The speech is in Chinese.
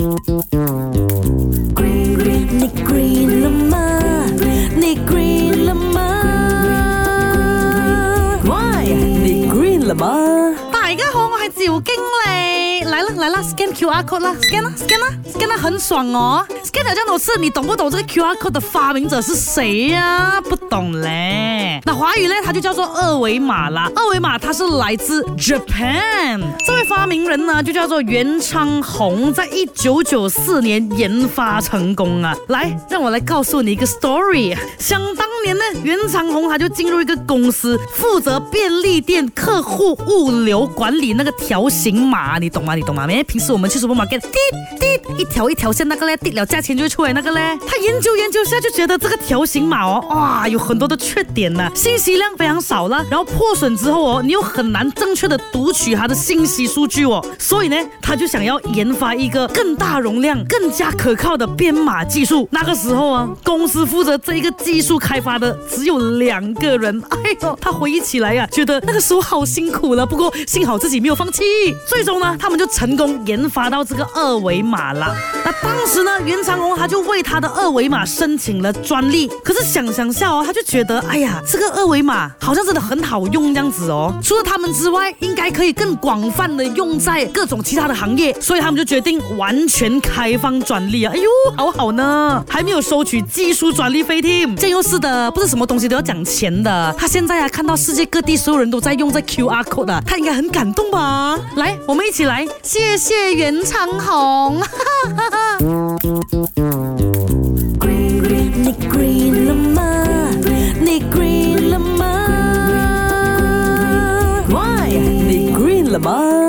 你 green 了吗？你 green 了吗？Why？你 green 了吗？大家好，我系赵经理。来啦来啦，scan QR code 啦，scan 啦，scan 啦，scan 啦，很爽哦。scan 咗咁多次，你懂不懂这个 QR code 的发明者是谁呀？不懂咧。那华语呢，它就叫做二维码啦。二维码它是来自 Japan，这位发明人呢就叫做袁昌宏，在一九九四年研发成功啊。来，让我来告诉你一个 story。想当年呢，袁昌宏他就进入一个公司，负责便利店客户物流管理那个条形码，你懂吗？你懂吗？因平时我们去什么 e t 滴滴一条一条线那个嘞，滴了价钱就出来那个嘞。他研究研究下，就觉得这个条形码哦，哇，有很多的缺点呢。信息量非常少了，然后破损之后哦，你又很难正确的读取它的信息数据哦，所以呢，他就想要研发一个更大容量、更加可靠的编码技术。那个时候啊，公司负责这一个技术开发的只有两个人，哎呦，他回忆起来呀，觉得那个时候好辛苦了。不过幸好自己没有放弃，最终呢，他们就成功研发到这个二维码了。那当时呢，袁长虹他就为他的二维码申请了专利。可是想想下哦，他就觉得，哎呀，这。个二维码好像真的很好用这样子哦，除了他们之外，应该可以更广泛的用在各种其他的行业，所以他们就决定完全开放专利啊！哎呦，好好呢，还没有收取技术专利费 team，这又是的，不是什么东西都要讲钱的。他现在啊，看到世界各地所有人都在用这 QR code，他应该很感动吧？来，我们一起来，谢谢袁昌宏。the